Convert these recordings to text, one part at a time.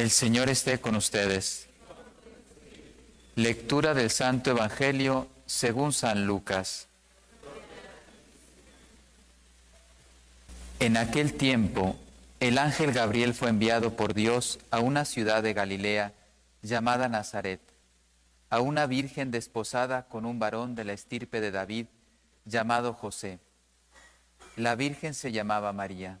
El Señor esté con ustedes. Lectura del Santo Evangelio según San Lucas. En aquel tiempo, el ángel Gabriel fue enviado por Dios a una ciudad de Galilea llamada Nazaret, a una virgen desposada con un varón de la estirpe de David llamado José. La virgen se llamaba María.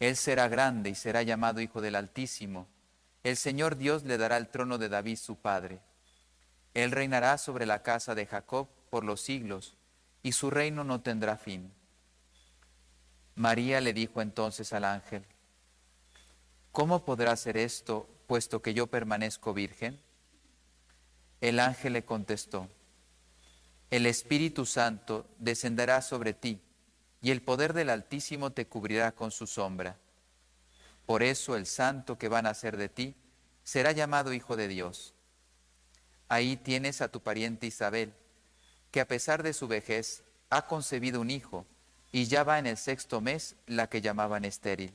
Él será grande y será llamado Hijo del Altísimo. El Señor Dios le dará el trono de David su padre. Él reinará sobre la casa de Jacob por los siglos, y su reino no tendrá fin. María le dijo entonces al ángel, ¿cómo podrá ser esto, puesto que yo permanezco virgen? El ángel le contestó, el Espíritu Santo descenderá sobre ti, y el poder del Altísimo te cubrirá con su sombra. Por eso el santo que va a nacer de ti será llamado Hijo de Dios. Ahí tienes a tu pariente Isabel, que a pesar de su vejez ha concebido un hijo y ya va en el sexto mes la que llamaban estéril,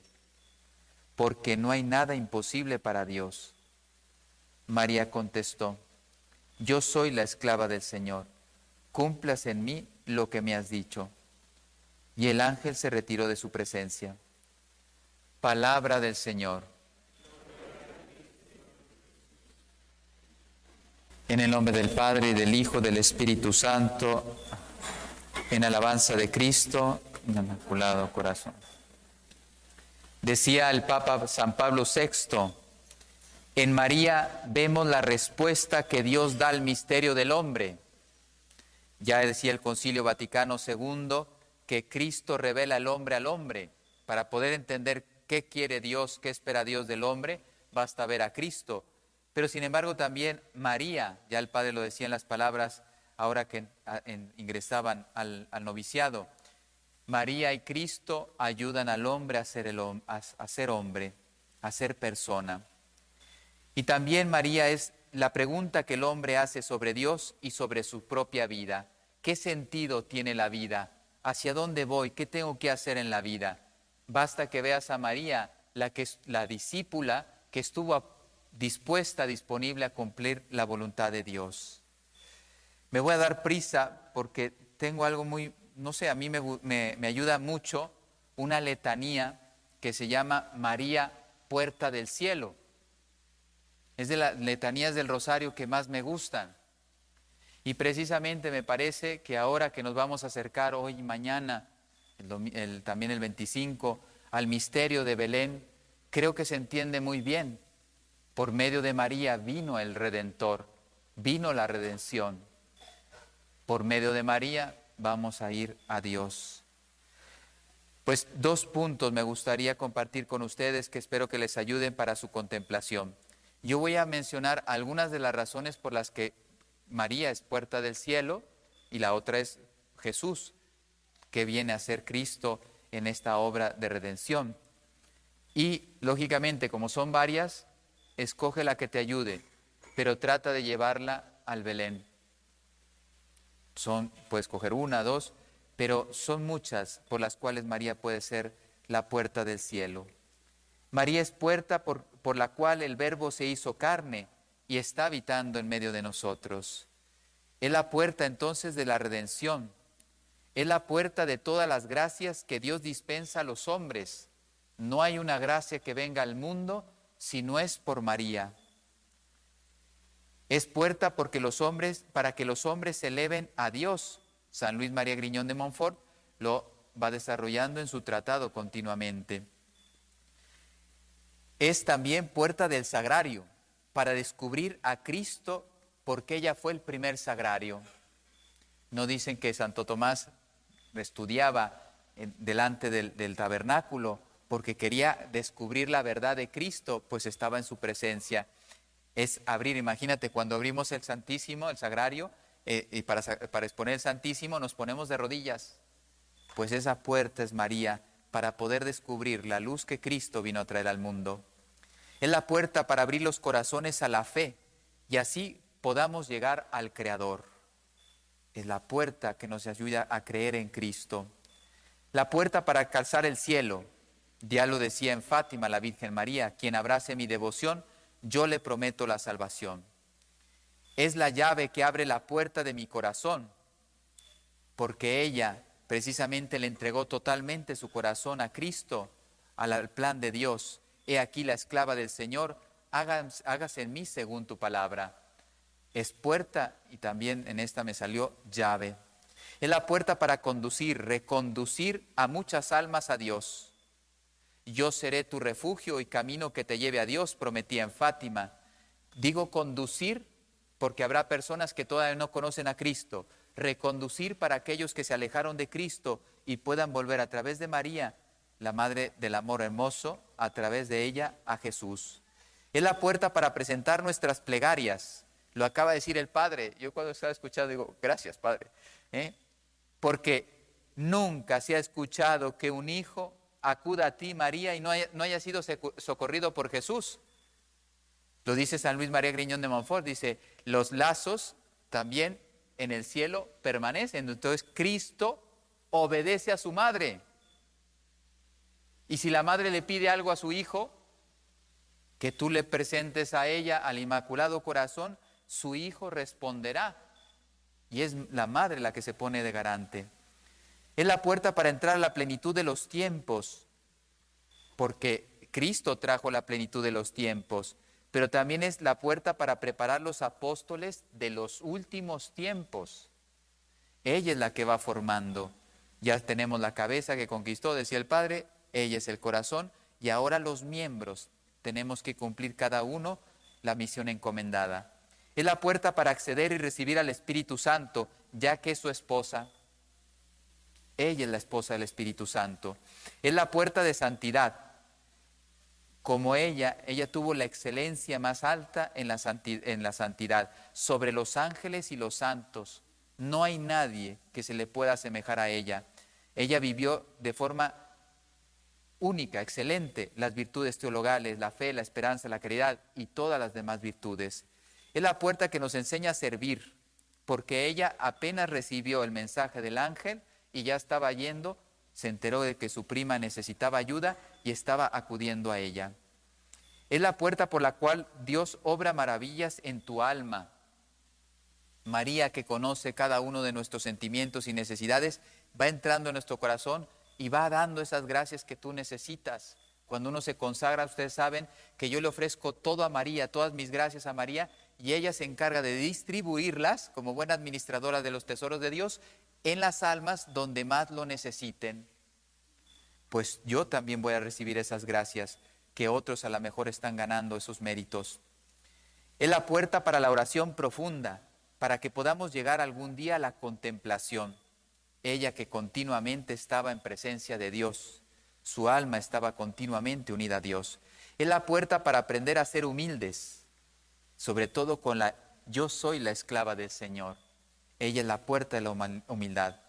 porque no hay nada imposible para Dios. María contestó, yo soy la esclava del Señor, cumplas en mí lo que me has dicho. Y el ángel se retiró de su presencia. Palabra del Señor. En el nombre del Padre y del Hijo, del Espíritu Santo, en alabanza de Cristo, Inmaculado Corazón. Decía el Papa San Pablo VI, en María vemos la respuesta que Dios da al misterio del hombre. Ya decía el Concilio Vaticano II que Cristo revela al hombre al hombre. Para poder entender qué quiere Dios, qué espera Dios del hombre, basta ver a Cristo. Pero sin embargo también María, ya el Padre lo decía en las palabras ahora que ingresaban al, noviciado, María y Cristo ayudan al hombre a ser, a ser hombre, a ser persona. Y también María es la pregunta que el hombre hace sobre Dios y sobre su propia vida. ¿Qué sentido tiene la vida? ¿Hacia dónde voy? ¿Qué tengo que hacer en la vida? Basta que veas a María, la, que, la discípula que estuvo dispuesta, disponible a cumplir la voluntad de Dios. Me voy a dar prisa porque tengo algo muy, no sé, a mí me, me ayuda mucho una letanía que se llama María Puerta del Cielo. Es de las letanías del rosario que más me gustan. Y precisamente me parece que ahora que nos vamos a acercar hoy y mañana, también el 25, al misterio de Belén, creo que se entiende muy bien. Por medio de María vino el Redentor, vino la redención. Por medio de María vamos a ir a Dios. Pues dos puntos me gustaría compartir con ustedes que espero que les ayuden para su contemplación. Yo voy a mencionar algunas de las razones por las que María es puerta del cielo y la otra es Jesús, que viene a ser Cristo en esta obra de redención. Y lógicamente, como son varias, escoge la que te ayude, pero trata de llevarla al Belén. Son, puedes escoger una, dos, pero son muchas por las cuales María puede ser la puerta del cielo. María es puerta por, por la cual el Verbo se hizo carne y está habitando en medio de nosotros. Es la puerta entonces de la redención. Es la puerta de todas las gracias que Dios dispensa a los hombres. No hay una gracia que venga al mundo si no es por María. Es puerta porque los hombres, para que los hombres se eleven a Dios. San Luis María Griñón de Montfort lo va desarrollando en su tratado continuamente es también puerta del sagrario, para descubrir a Cristo porque ella fue el primer sagrario. No dicen que Santo Tomás estudiaba delante del, tabernáculo porque quería descubrir la verdad de Cristo, pues estaba en su presencia. Es abrir, imagínate, cuando abrimos el Santísimo, el Sagrario, eh, y para, para exponer el Santísimo nos ponemos de rodillas, pues esa puerta es María para poder descubrir la luz que Cristo vino a traer al mundo. Es la puerta para abrir los corazones a la fe y así podamos llegar al Creador. Es la puerta que nos ayuda a creer en Cristo. La puerta para calzar el cielo. Ya lo decía en Fátima la Virgen María, quien abrace mi devoción, yo le prometo la salvación. Es la llave que abre la puerta de mi corazón, porque ella precisamente le entregó totalmente su corazón a Cristo, al plan de Dios. He aquí la esclava del Señor, hágase en mí según tu palabra. Es puerta y también en esta me salió llave. Es la puerta para conducir, reconducir a muchas almas a Dios. Yo seré tu refugio y camino que te lleve a Dios, prometía en Fátima. Digo conducir porque habrá personas que todavía no conocen a Cristo. Reconducir para aquellos que se alejaron de Cristo y puedan volver a través de María, la Madre del Amor Hermoso, a través de ella a Jesús. Es la puerta para presentar nuestras plegarias. Lo acaba de decir el Padre. Yo cuando estaba escuchando digo, gracias Padre. ¿eh? Porque nunca se ha escuchado que un hijo acuda a ti, María, y no haya, sido socorrido por Jesús. Lo dice San Luis María Griñón de Montfort, dice, los lazos también en el cielo permanecen. Entonces Cristo obedece a su madre. Y si la madre le pide algo a su hijo, que tú le presentes a ella, al Inmaculado Corazón, su hijo responderá. Y es la madre la que se pone de garante. Es la puerta para entrar a la plenitud de los tiempos, porque Cristo trajo la plenitud de los tiempos, pero también es la puerta para preparar los apóstoles de los últimos tiempos. Ella es la que va formando. Ya tenemos la cabeza que conquistó, decía el Padre, ella es el corazón, y ahora los miembros tenemos que cumplir cada uno la misión encomendada. Es la puerta para acceder y recibir al Espíritu Santo, ya que es su esposa. Ella es la esposa del Espíritu Santo. Es la puerta de santidad. Como ella, ella tuvo la excelencia más alta en la, santidad, sobre los ángeles y los santos. No hay nadie que se le pueda asemejar a ella. Ella vivió de forma única, excelente, las virtudes teologales, la fe, la esperanza, la caridad y todas las demás virtudes. Es la puerta que nos enseña a servir, porque ella apenas recibió el mensaje del ángel, y ya estaba yendo, se enteró de que su prima necesitaba ayuda y estaba acudiendo a ella. Es la puerta por la cual Dios obra maravillas en tu alma. María, que conoce cada uno de nuestros sentimientos y necesidades, va entrando en nuestro corazón y va dando esas gracias que tú necesitas. Cuando uno se consagra, ustedes saben que yo le ofrezco todo a María, todas mis gracias a María, y ella se encarga de distribuirlas como buena administradora de los tesoros de Dios en las almas donde más lo necesiten, pues yo también voy a recibir esas gracias que otros a lo mejor están ganando esos méritos. Es la puerta para la oración profunda, para que podamos llegar algún día a la contemplación. Ella que continuamente estaba en presencia de Dios, su alma estaba continuamente unida a Dios. Es la puerta para aprender a ser humildes, sobre todo con la yo soy la esclava del Señor. Ella es la puerta de la humildad.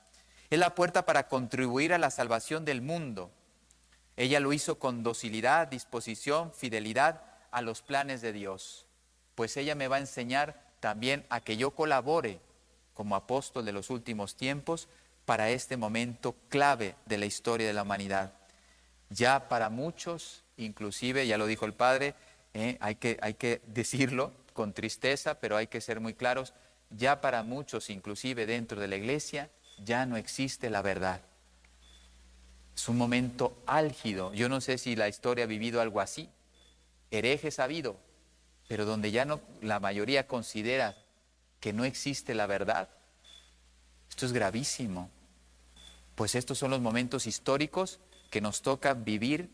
Es la puerta para contribuir a la salvación del mundo. Ella lo hizo con docilidad, disposición, fidelidad a los planes de Dios. Pues ella me va a enseñar también a que yo colabore como apóstol de los últimos tiempos para este momento clave de la historia de la humanidad. Ya para muchos, inclusive, ya lo dijo el Padre, eh, hay, que, hay que decirlo con tristeza, pero hay que ser muy claros, ya para muchos, inclusive dentro de la iglesia, ya no existe la verdad. Es un momento álgido. Yo no sé si la historia ha vivido algo así. Herejes ha habido, pero donde ya no la mayoría considera que no existe la verdad. Esto es gravísimo. Pues estos son los momentos históricos que nos toca vivir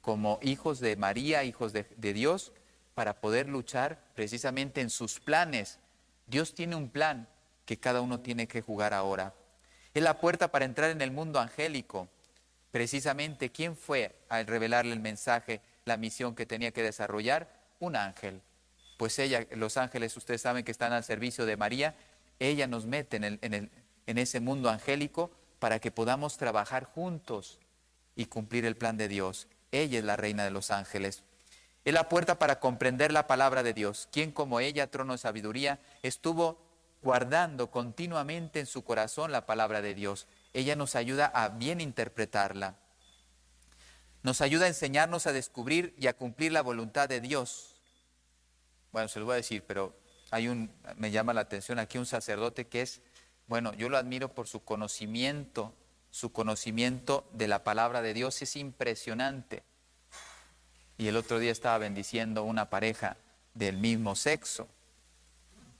como hijos de María, hijos de, Dios, para poder luchar precisamente en sus planes Dios tiene un plan que cada uno tiene que jugar ahora. Es la puerta para entrar en el mundo angélico. Precisamente, ¿quién fue a revelarle el mensaje, la misión que tenía que desarrollar? Un ángel. Pues ella, los ángeles, ustedes saben que están al servicio de María, ella nos mete en, en ese mundo angélico para que podamos trabajar juntos y cumplir el plan de Dios. Ella es la reina de los ángeles. Es la puerta para comprender la palabra de Dios. Quien como ella, trono de sabiduría, estuvo guardando continuamente en su corazón la palabra de Dios ella nos ayuda a bien interpretarla. Nos ayuda a enseñarnos a descubrir y a cumplir la voluntad de Dios. Bueno, se lo voy a decir, pero hay un, me llama la atención aquí un sacerdote que es, bueno, yo lo admiro por su conocimiento, su conocimiento de la palabra de Dios es impresionante. Y el otro día estaba bendiciendo una pareja del mismo sexo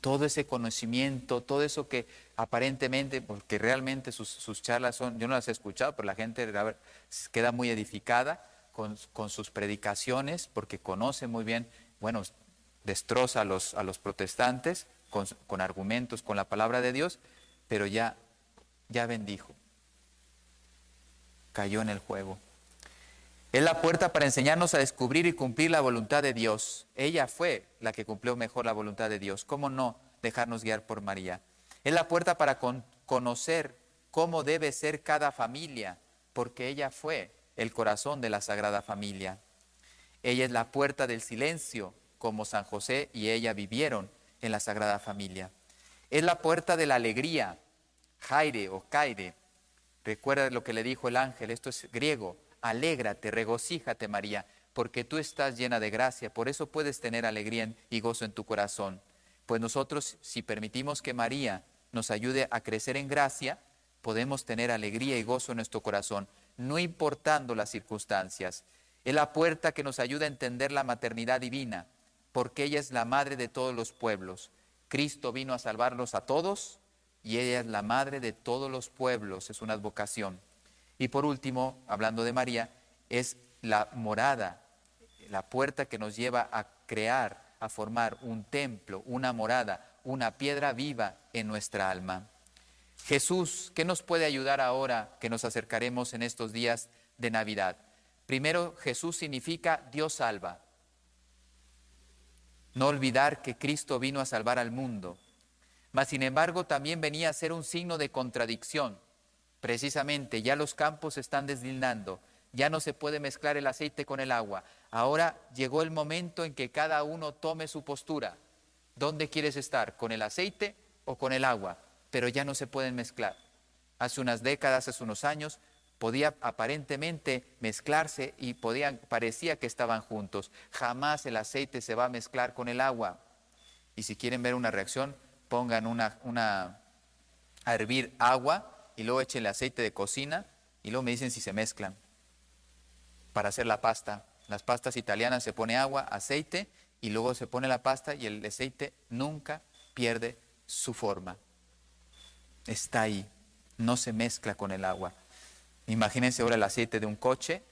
todo ese conocimiento, todo eso que aparentemente, porque realmente sus, charlas son, yo no las he escuchado, pero la gente queda muy edificada con, sus predicaciones, porque conoce muy bien, bueno, destroza a los, a los protestantes con, con, argumentos, con la palabra de Dios, pero ya, ya bendijo, cayó en el juego. Es la puerta para enseñarnos a descubrir y cumplir la voluntad de Dios. Ella fue la que cumplió mejor la voluntad de Dios. ¿Cómo no dejarnos guiar por María? Es la puerta para conocer cómo debe ser cada familia, porque ella fue el corazón de la Sagrada Familia. Ella es la puerta del silencio, como San José y ella vivieron en la Sagrada Familia. Es la puerta de la alegría, Jaire o Caire. Recuerda lo que le dijo el ángel, esto es griego, alégrate, regocíjate María, porque tú estás llena de gracia, por eso puedes tener alegría y gozo en tu corazón. Pues nosotros, si permitimos que María nos ayude a crecer en gracia, podemos tener alegría y gozo en nuestro corazón, no importando las circunstancias. Es la puerta que nos ayuda a entender la maternidad divina, porque ella es la madre de todos los pueblos. Cristo vino a salvarlos a todos y ella es la madre de todos los pueblos, es una advocación. Y por último, hablando de María, es la morada, la puerta que nos lleva a crear, a formar un templo, una morada, una piedra viva en nuestra alma. Jesús, ¿qué nos puede ayudar ahora que nos acercaremos en estos días de Navidad? Primero, Jesús significa Dios salva. No olvidar que Cristo vino a salvar al mundo, mas sin embargo también venía a ser un signo de contradicción Precisamente, ya los campos se están deslindando, ya no se puede mezclar el aceite con el agua. Ahora llegó el momento en que cada uno tome su postura. ¿Dónde quieres estar? ¿Con el aceite o con el agua? Pero ya no se pueden mezclar. Hace unas décadas, hace unos años, podía aparentemente mezclarse y podían, parecía que estaban juntos. Jamás el aceite se va a mezclar con el agua. Y si quieren ver una reacción, pongan una, una a hervir agua y luego échenle aceite de cocina y luego me dicen si se mezclan para hacer la pasta. Las pastas italianas se pone agua, aceite y luego se pone la pasta y el aceite nunca pierde su forma. Está ahí, no se mezcla con el agua. Imagínense ahora el aceite de un coche.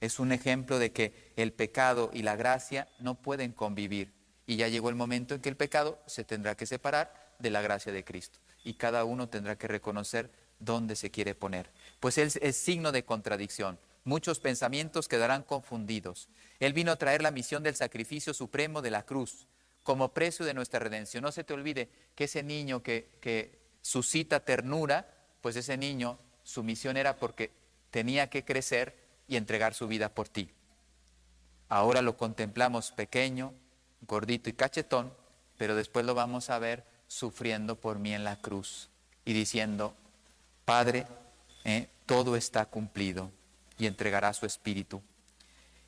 Es un ejemplo de que el pecado y la gracia no pueden convivir. Y ya llegó el momento en que el pecado se tendrá que separar de la gracia de Cristo y cada uno tendrá que reconocer dónde se quiere poner. Pues Él es signo de contradicción. Muchos pensamientos quedarán confundidos. Él vino a traer la misión del sacrificio supremo de la cruz como precio de nuestra redención. No se te olvide que ese niño que, que suscita ternura, pues ese niño, su misión era porque tenía que crecer y entregar su vida por ti. Ahora lo contemplamos pequeño, gordito y cachetón, pero después lo vamos a ver sufriendo por mí en la cruz y diciendo, Padre, eh, todo está cumplido y entregará su espíritu.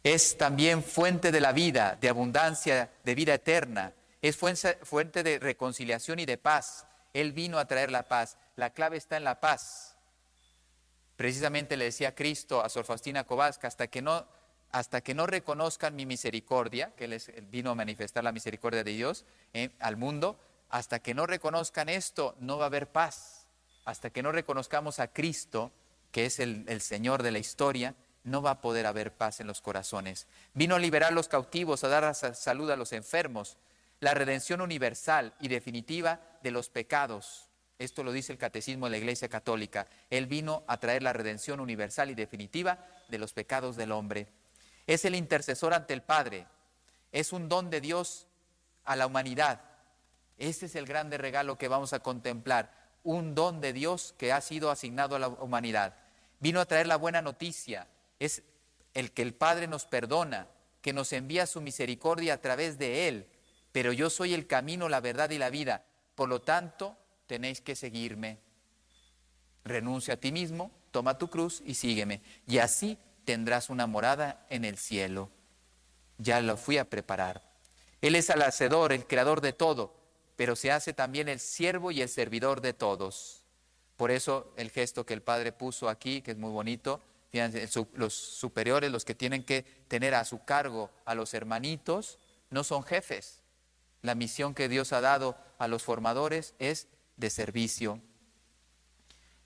Es también fuente de la vida, de abundancia, de vida eterna. Es fuente de reconciliación y de paz. Él vino a traer la paz. La clave está en la paz. Precisamente le decía Cristo a Sor Faustina Kowalska, hasta que no, hasta que no reconozcan mi misericordia, que él, vino a manifestar la misericordia de Dios eh, al mundo, hasta que no reconozcan esto, no va a haber paz. Hasta que no reconozcamos a Cristo, que es el, Señor de la historia, no va a poder haber paz en los corazones. Vino a liberar a los cautivos, a dar salud a los enfermos, la redención universal y definitiva de los pecados. Esto lo dice el Catecismo de la Iglesia Católica. Él vino a traer la redención universal y definitiva de los pecados del hombre. Es el intercesor ante el Padre. Es un don de Dios a la humanidad. Este es el grande regalo que vamos a contemplar. Un don de Dios que ha sido asignado a la humanidad. Vino a traer la buena noticia. Es el que el Padre nos perdona, que nos envía su misericordia a través de Él. Pero yo soy el camino, la verdad y la vida. Por lo tanto, tenéis que seguirme. Renuncia a ti mismo, toma tu cruz y sígueme. Y así tendrás una morada en el cielo. Ya lo fui a preparar. Él es el hacedor, el creador de todo, pero se hace también el siervo y el servidor de todos. Por eso el gesto que el Padre puso aquí, que es muy bonito, los superiores, los que tienen que tener a su cargo a los hermanitos, no son jefes. La misión que Dios ha dado a los formadores es de servicio.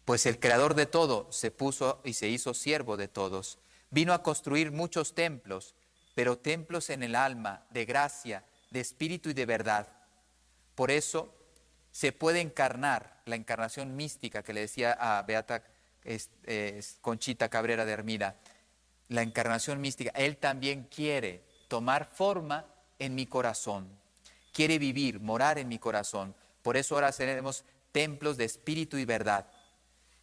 Pues el creador de todo se puso y se hizo siervo de todos. Vino a construir muchos templos, pero templos en el alma, de gracia, de espíritu y de verdad. Por eso se puede encarnar la encarnación mística que le decía a Beata Conchita Cabrera de Hermida, la encarnación mística. Él también quiere tomar forma en mi corazón, quiere vivir, morar en mi corazón. Por eso ahora seremos templos de espíritu y verdad.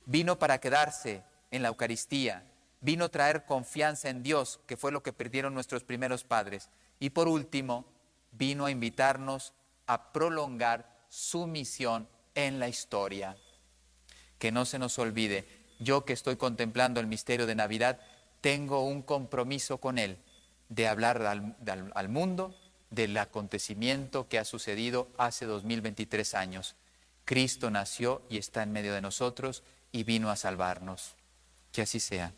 Vino para quedarse en la Eucaristía, vino a traer confianza en Dios, que fue lo que perdieron nuestros primeros padres. Y por último, vino a invitarnos a prolongar su misión en la historia. Que no se nos olvide, yo que estoy contemplando el misterio de Navidad, tengo un compromiso con Él de hablar al, al mundo del acontecimiento que ha sucedido hace 2023 años. Cristo nació y está en medio de nosotros y vino a salvarnos. Que así sea.